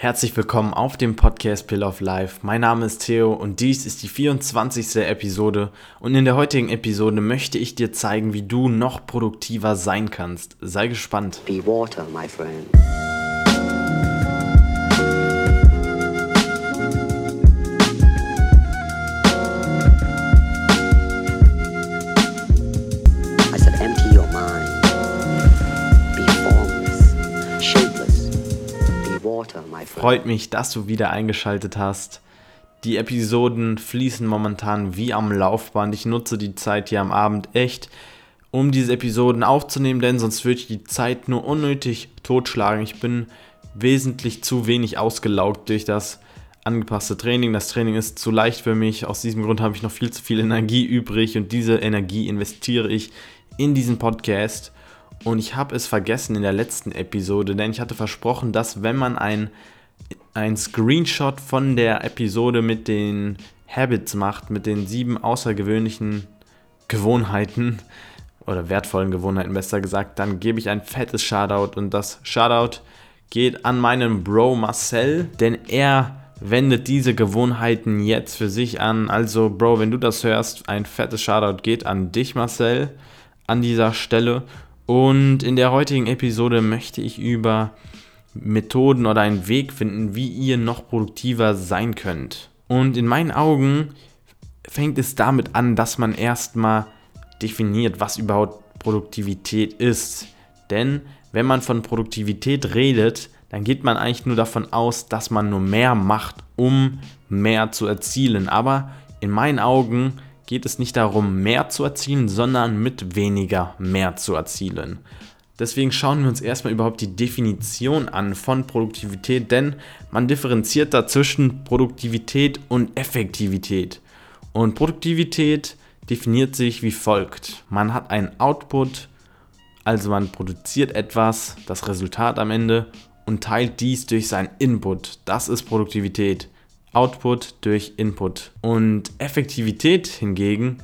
Herzlich willkommen auf dem Podcast Pill of Life. Mein Name ist Theo und dies ist die 24. Episode und in der heutigen Episode möchte ich dir zeigen, wie du noch produktiver sein kannst. Sei gespannt. Be water, my friend. Freut mich, dass du wieder eingeschaltet hast. Die Episoden fließen momentan wie am Laufband. Ich nutze die Zeit hier am Abend echt, um diese Episoden aufzunehmen, denn sonst würde ich die Zeit nur unnötig totschlagen. Ich bin wesentlich zu wenig ausgelaugt durch das angepasste Training. Das Training ist zu leicht für mich. Aus diesem Grund habe ich noch viel zu viel Energie übrig und diese Energie investiere ich in diesen Podcast. Und ich habe es vergessen in der letzten Episode, denn ich hatte versprochen, dass wenn man ein, ein Screenshot von der Episode mit den Habits macht, mit den sieben außergewöhnlichen Gewohnheiten oder wertvollen Gewohnheiten besser gesagt, dann gebe ich ein fettes Shoutout und das Shoutout geht an meinen Bro Marcel, denn er wendet diese Gewohnheiten jetzt für sich an. Also Bro, wenn du das hörst, ein fettes Shoutout geht an dich Marcel an dieser Stelle und in der heutigen Episode möchte ich über Methoden oder einen Weg finden, wie ihr noch produktiver sein könnt. Und in meinen Augen fängt es damit an, dass man erstmal definiert, was überhaupt Produktivität ist. Denn wenn man von Produktivität redet, dann geht man eigentlich nur davon aus, dass man nur mehr macht, um mehr zu erzielen. Aber in meinen Augen geht es nicht darum, mehr zu erzielen, sondern mit weniger mehr zu erzielen. Deswegen schauen wir uns erstmal überhaupt die Definition an von Produktivität, denn man differenziert da zwischen Produktivität und Effektivität. Und Produktivität definiert sich wie folgt. Man hat einen Output, also man produziert etwas, das Resultat am Ende, und teilt dies durch seinen Input. Das ist Produktivität. Output durch Input. Und Effektivität hingegen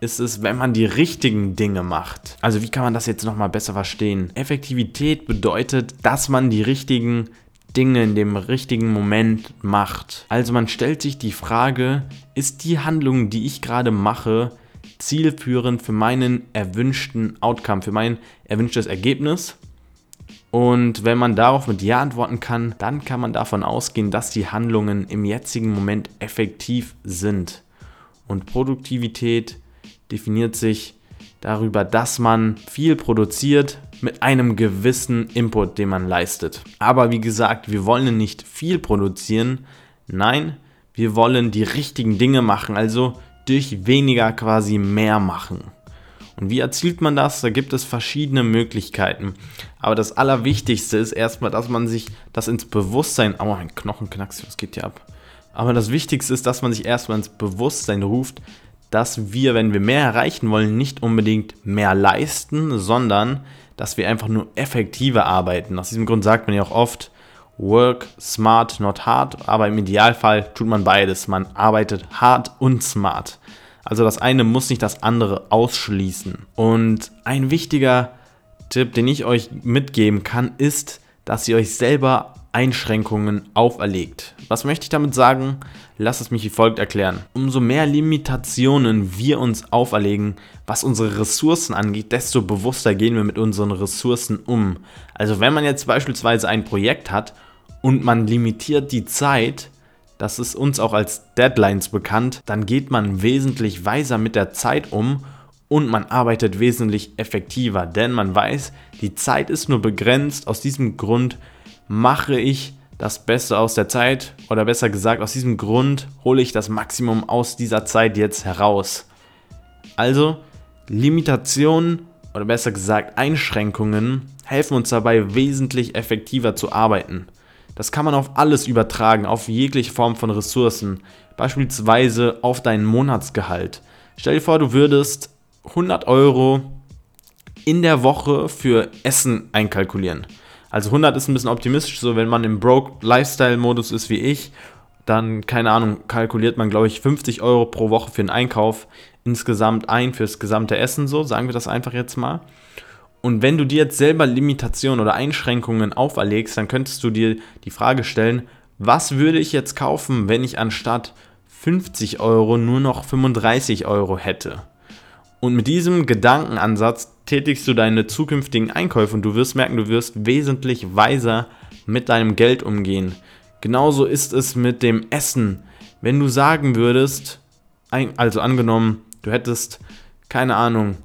ist es, wenn man die richtigen Dinge macht. Also wie kann man das jetzt nochmal besser verstehen? Effektivität bedeutet, dass man die richtigen Dinge in dem richtigen Moment macht. Also man stellt sich die Frage, ist die Handlung, die ich gerade mache, zielführend für meinen erwünschten Outcome, für mein erwünschtes Ergebnis? Und wenn man darauf mit Ja antworten kann, dann kann man davon ausgehen, dass die Handlungen im jetzigen Moment effektiv sind. Und Produktivität definiert sich darüber, dass man viel produziert mit einem gewissen Input, den man leistet. Aber wie gesagt, wir wollen nicht viel produzieren. Nein, wir wollen die richtigen Dinge machen, also durch weniger quasi mehr machen. Und wie erzielt man das? Da gibt es verschiedene Möglichkeiten. Aber das Allerwichtigste ist erstmal, dass man sich das ins Bewusstsein. Oh, mein Knochen was geht hier ab? Aber das Wichtigste ist, dass man sich erstmal ins Bewusstsein ruft, dass wir, wenn wir mehr erreichen wollen, nicht unbedingt mehr leisten, sondern dass wir einfach nur effektiver arbeiten. Aus diesem Grund sagt man ja auch oft, work smart, not hard, aber im Idealfall tut man beides. Man arbeitet hart und smart. Also das eine muss nicht das andere ausschließen. Und ein wichtiger Tipp, den ich euch mitgeben kann, ist, dass ihr euch selber Einschränkungen auferlegt. Was möchte ich damit sagen? Lasst es mich wie folgt erklären. Umso mehr Limitationen wir uns auferlegen, was unsere Ressourcen angeht, desto bewusster gehen wir mit unseren Ressourcen um. Also wenn man jetzt beispielsweise ein Projekt hat und man limitiert die Zeit, das ist uns auch als Deadlines bekannt, dann geht man wesentlich weiser mit der Zeit um und man arbeitet wesentlich effektiver, denn man weiß, die Zeit ist nur begrenzt. Aus diesem Grund mache ich das Beste aus der Zeit oder besser gesagt, aus diesem Grund hole ich das Maximum aus dieser Zeit jetzt heraus. Also Limitationen oder besser gesagt Einschränkungen helfen uns dabei wesentlich effektiver zu arbeiten. Das kann man auf alles übertragen, auf jegliche Form von Ressourcen, beispielsweise auf dein Monatsgehalt. Stell dir vor, du würdest 100 Euro in der Woche für Essen einkalkulieren. Also 100 ist ein bisschen optimistisch, so wenn man im Broke-Lifestyle-Modus ist wie ich, dann, keine Ahnung, kalkuliert man, glaube ich, 50 Euro pro Woche für den Einkauf insgesamt ein fürs gesamte Essen, so sagen wir das einfach jetzt mal. Und wenn du dir jetzt selber Limitationen oder Einschränkungen auferlegst, dann könntest du dir die Frage stellen, was würde ich jetzt kaufen, wenn ich anstatt 50 Euro nur noch 35 Euro hätte? Und mit diesem Gedankenansatz tätigst du deine zukünftigen Einkäufe und du wirst merken, du wirst wesentlich weiser mit deinem Geld umgehen. Genauso ist es mit dem Essen. Wenn du sagen würdest, also angenommen, du hättest, keine Ahnung,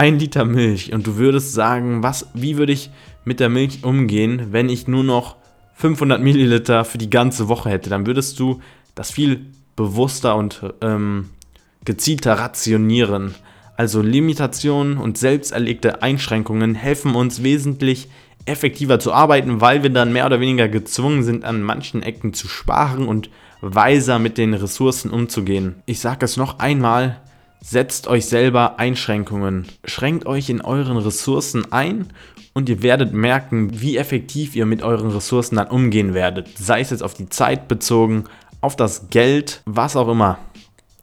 ein Liter Milch und du würdest sagen, was, wie würde ich mit der Milch umgehen, wenn ich nur noch 500 Milliliter für die ganze Woche hätte, dann würdest du das viel bewusster und ähm, gezielter rationieren. Also Limitationen und selbst erlegte Einschränkungen helfen uns wesentlich effektiver zu arbeiten, weil wir dann mehr oder weniger gezwungen sind, an manchen Ecken zu sparen und weiser mit den Ressourcen umzugehen. Ich sage es noch einmal, setzt euch selber Einschränkungen. Schränkt euch in euren Ressourcen ein und ihr werdet merken, wie effektiv ihr mit euren Ressourcen dann umgehen werdet. Sei es jetzt auf die Zeit bezogen, auf das Geld, was auch immer.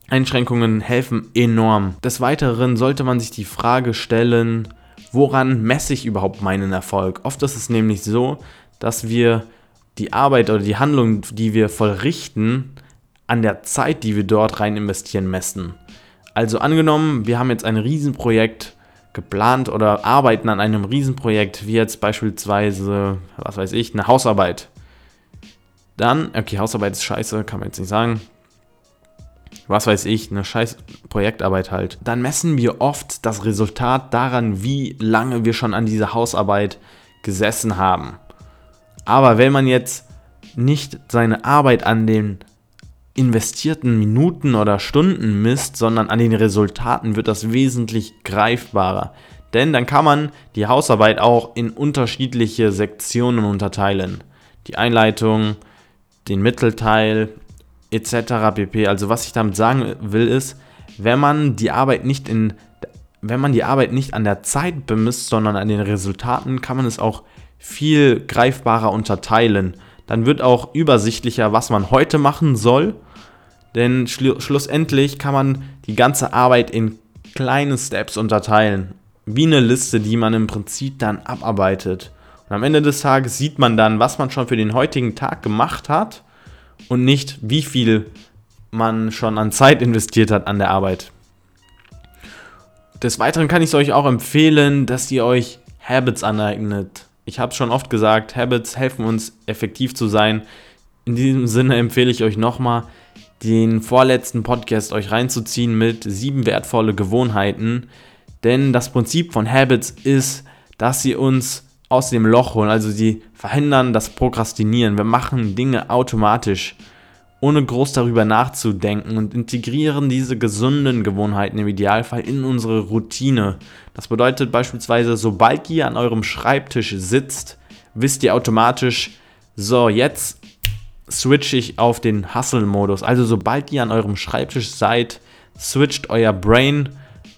Einschränkungen helfen enorm. Des Weiteren sollte man sich die Frage stellen, woran messe ich überhaupt meinen Erfolg? Oft ist es nämlich so, dass wir die Arbeit oder die Handlung, die wir vollrichten, an der Zeit, die wir dort rein investieren, messen. Also angenommen, wir haben jetzt ein Riesenprojekt geplant oder arbeiten an einem Riesenprojekt, wie jetzt beispielsweise, was weiß ich, eine Hausarbeit. Dann, okay, Hausarbeit ist scheiße, kann man jetzt nicht sagen. Was weiß ich, eine scheiß Projektarbeit halt. Dann messen wir oft das Resultat daran, wie lange wir schon an dieser Hausarbeit gesessen haben. Aber wenn man jetzt nicht seine Arbeit an den investierten Minuten oder Stunden misst, sondern an den Resultaten wird das wesentlich greifbarer. Denn dann kann man die Hausarbeit auch in unterschiedliche Sektionen unterteilen. Die Einleitung, den Mittelteil etc. pp. Also was ich damit sagen will ist, wenn man die Arbeit nicht in wenn man die Arbeit nicht an der Zeit bemisst, sondern an den Resultaten, kann man es auch viel greifbarer unterteilen. Dann wird auch übersichtlicher, was man heute machen soll denn schlu schlussendlich kann man die ganze Arbeit in kleine Steps unterteilen. Wie eine Liste, die man im Prinzip dann abarbeitet. Und am Ende des Tages sieht man dann, was man schon für den heutigen Tag gemacht hat und nicht, wie viel man schon an Zeit investiert hat an der Arbeit. Des Weiteren kann ich es euch auch empfehlen, dass ihr euch Habits aneignet. Ich habe es schon oft gesagt, Habits helfen uns effektiv zu sein. In diesem Sinne empfehle ich euch nochmal, den vorletzten Podcast euch reinzuziehen mit sieben wertvolle Gewohnheiten. Denn das Prinzip von Habits ist, dass sie uns aus dem Loch holen. Also sie verhindern das Prokrastinieren. Wir machen Dinge automatisch, ohne groß darüber nachzudenken und integrieren diese gesunden Gewohnheiten im Idealfall in unsere Routine. Das bedeutet beispielsweise, sobald ihr an eurem Schreibtisch sitzt, wisst ihr automatisch, so jetzt switche ich auf den Hustle-Modus. Also sobald ihr an eurem Schreibtisch seid, switcht euer Brain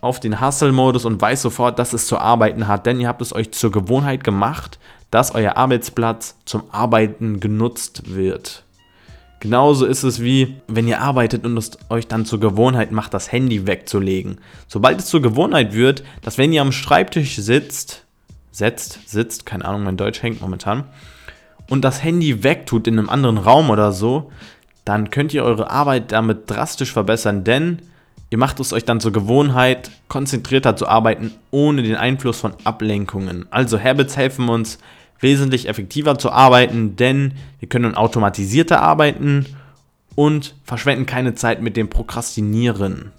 auf den Hustle-Modus und weiß sofort, dass es zu arbeiten hat, denn ihr habt es euch zur Gewohnheit gemacht, dass euer Arbeitsplatz zum Arbeiten genutzt wird. Genauso ist es wie, wenn ihr arbeitet und es euch dann zur Gewohnheit macht, das Handy wegzulegen. Sobald es zur Gewohnheit wird, dass wenn ihr am Schreibtisch sitzt, setzt, sitzt, keine Ahnung, mein Deutsch hängt momentan, und das Handy wegtut in einem anderen Raum oder so, dann könnt ihr eure Arbeit damit drastisch verbessern, denn ihr macht es euch dann zur Gewohnheit, konzentrierter zu arbeiten, ohne den Einfluss von Ablenkungen. Also Habits helfen uns, wesentlich effektiver zu arbeiten, denn wir können automatisierter arbeiten und verschwenden keine Zeit mit dem Prokrastinieren.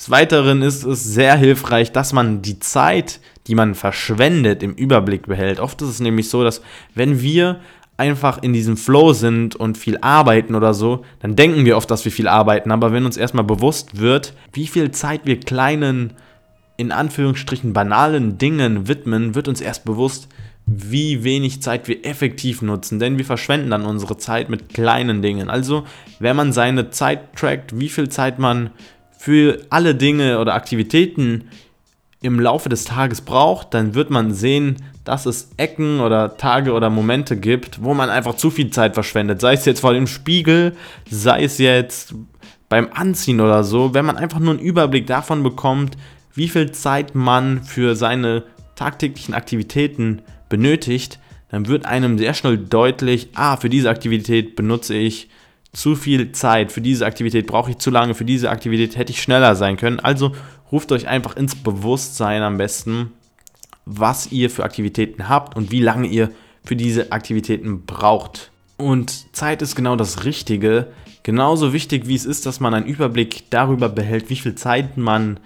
Des Weiteren ist es sehr hilfreich, dass man die Zeit, die man verschwendet, im Überblick behält. Oft ist es nämlich so, dass wenn wir einfach in diesem Flow sind und viel arbeiten oder so, dann denken wir oft, dass wir viel arbeiten. Aber wenn uns erstmal bewusst wird, wie viel Zeit wir kleinen, in Anführungsstrichen banalen Dingen widmen, wird uns erst bewusst, wie wenig Zeit wir effektiv nutzen, denn wir verschwenden dann unsere Zeit mit kleinen Dingen. Also, wenn man seine Zeit trackt, wie viel Zeit man für alle Dinge oder Aktivitäten im Laufe des Tages braucht, dann wird man sehen, dass es Ecken oder Tage oder Momente gibt, wo man einfach zu viel Zeit verschwendet. Sei es jetzt vor dem Spiegel, sei es jetzt beim Anziehen oder so. Wenn man einfach nur einen Überblick davon bekommt, wie viel Zeit man für seine tagtäglichen Aktivitäten benötigt, dann wird einem sehr schnell deutlich, ah, für diese Aktivität benutze ich zu viel Zeit, für diese Aktivität brauche ich zu lange, für diese Aktivität hätte ich schneller sein können. Also ruft euch einfach ins Bewusstsein am besten, was ihr für Aktivitäten habt und wie lange ihr für diese Aktivitäten braucht. Und Zeit ist genau das Richtige. Genauso wichtig wie es ist, dass man einen Überblick darüber behält, wie viel Zeit man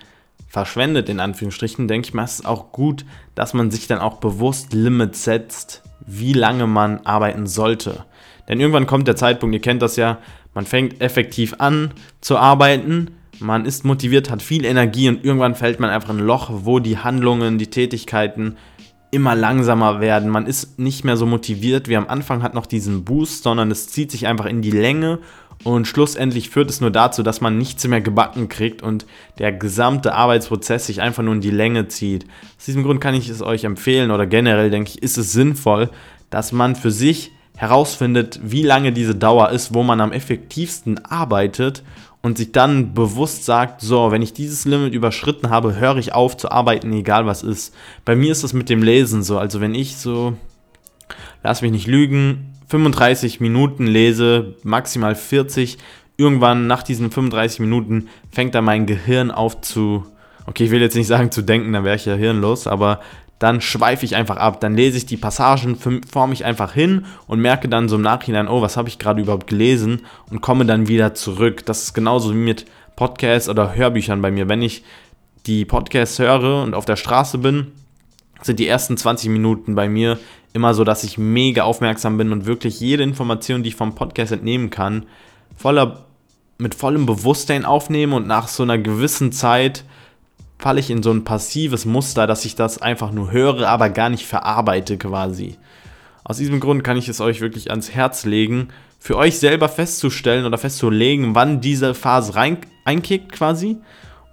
verschwendet, in Anführungsstrichen, denke ich mal, ist es auch gut, dass man sich dann auch bewusst Limits setzt, wie lange man arbeiten sollte. Denn irgendwann kommt der Zeitpunkt, ihr kennt das ja, man fängt effektiv an zu arbeiten, man ist motiviert, hat viel Energie und irgendwann fällt man einfach in ein Loch, wo die Handlungen, die Tätigkeiten immer langsamer werden. Man ist nicht mehr so motiviert wie am Anfang, hat noch diesen Boost, sondern es zieht sich einfach in die Länge und schlussendlich führt es nur dazu, dass man nichts mehr gebacken kriegt und der gesamte Arbeitsprozess sich einfach nur in die Länge zieht. Aus diesem Grund kann ich es euch empfehlen oder generell denke ich, ist es sinnvoll, dass man für sich herausfindet, wie lange diese Dauer ist, wo man am effektivsten arbeitet und sich dann bewusst sagt, so, wenn ich dieses Limit überschritten habe, höre ich auf zu arbeiten, egal was ist. Bei mir ist das mit dem Lesen so, also wenn ich so, lass mich nicht lügen, 35 Minuten lese, maximal 40, irgendwann nach diesen 35 Minuten fängt dann mein Gehirn auf zu, okay, ich will jetzt nicht sagen zu denken, dann wäre ich ja hirnlos, aber dann schweife ich einfach ab. Dann lese ich die Passagen, forme ich einfach hin und merke dann so im Nachhinein, oh, was habe ich gerade überhaupt gelesen und komme dann wieder zurück. Das ist genauso wie mit Podcasts oder Hörbüchern bei mir. Wenn ich die Podcasts höre und auf der Straße bin, sind die ersten 20 Minuten bei mir immer so, dass ich mega aufmerksam bin und wirklich jede Information, die ich vom Podcast entnehmen kann, voller, mit vollem Bewusstsein aufnehme und nach so einer gewissen Zeit falle ich in so ein passives Muster, dass ich das einfach nur höre, aber gar nicht verarbeite quasi. Aus diesem Grund kann ich es euch wirklich ans Herz legen, für euch selber festzustellen oder festzulegen, wann diese Phase rein, einkickt quasi.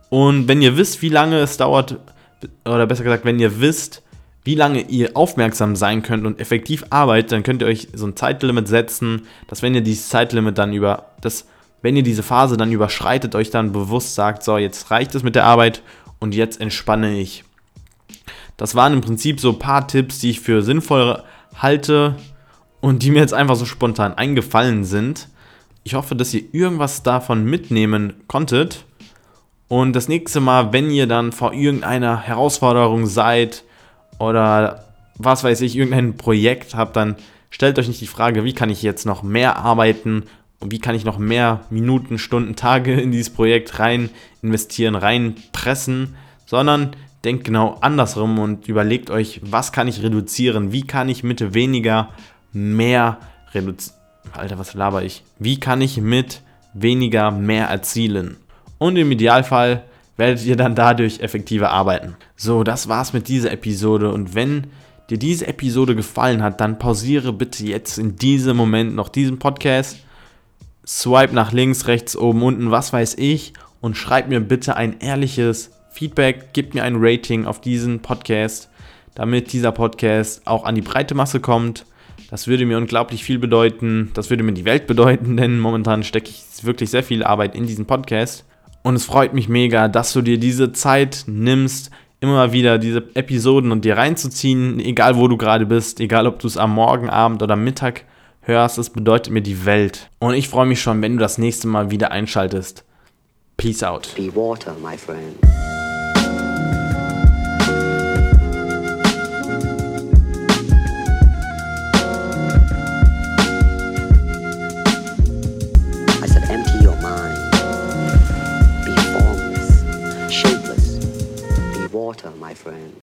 Und wenn ihr wisst, wie lange es dauert, oder besser gesagt, wenn ihr wisst, wie lange ihr aufmerksam sein könnt und effektiv arbeitet, dann könnt ihr euch so ein Zeitlimit setzen, dass wenn ihr dieses Zeitlimit dann über, das, wenn ihr diese Phase dann überschreitet, euch dann bewusst sagt, so, jetzt reicht es mit der Arbeit und jetzt entspanne ich. Das waren im Prinzip so ein paar Tipps, die ich für sinnvoll halte und die mir jetzt einfach so spontan eingefallen sind. Ich hoffe, dass ihr irgendwas davon mitnehmen konntet. Und das nächste Mal, wenn ihr dann vor irgendeiner Herausforderung seid oder was weiß ich, irgendein Projekt habt, dann stellt euch nicht die Frage, wie kann ich jetzt noch mehr arbeiten und wie kann ich noch mehr Minuten, Stunden, Tage in dieses Projekt rein investieren, rein pressen, sondern denkt genau andersrum und überlegt euch, was kann ich reduzieren, wie kann ich mit weniger mehr reduzieren. Alter, was laber ich? Wie kann ich mit weniger mehr erzielen? Und im Idealfall werdet ihr dann dadurch effektiver arbeiten. So, das war's mit dieser Episode und wenn dir diese Episode gefallen hat, dann pausiere bitte jetzt in diesem Moment noch diesen Podcast swipe nach links, rechts, oben, unten, was weiß ich und schreib mir bitte ein ehrliches Feedback, gib mir ein Rating auf diesen Podcast, damit dieser Podcast auch an die breite Masse kommt. Das würde mir unglaublich viel bedeuten, das würde mir die Welt bedeuten, denn momentan stecke ich wirklich sehr viel Arbeit in diesen Podcast. Und es freut mich mega, dass du dir diese Zeit nimmst, immer wieder diese Episoden und dir reinzuziehen, egal wo du gerade bist, egal ob du es am Morgen, Abend oder Mittag hörst, es bedeutet mir die Welt. Und ich freue mich schon, wenn du das nächste Mal wieder einschaltest. Peace out. Be water, my friend. my friend.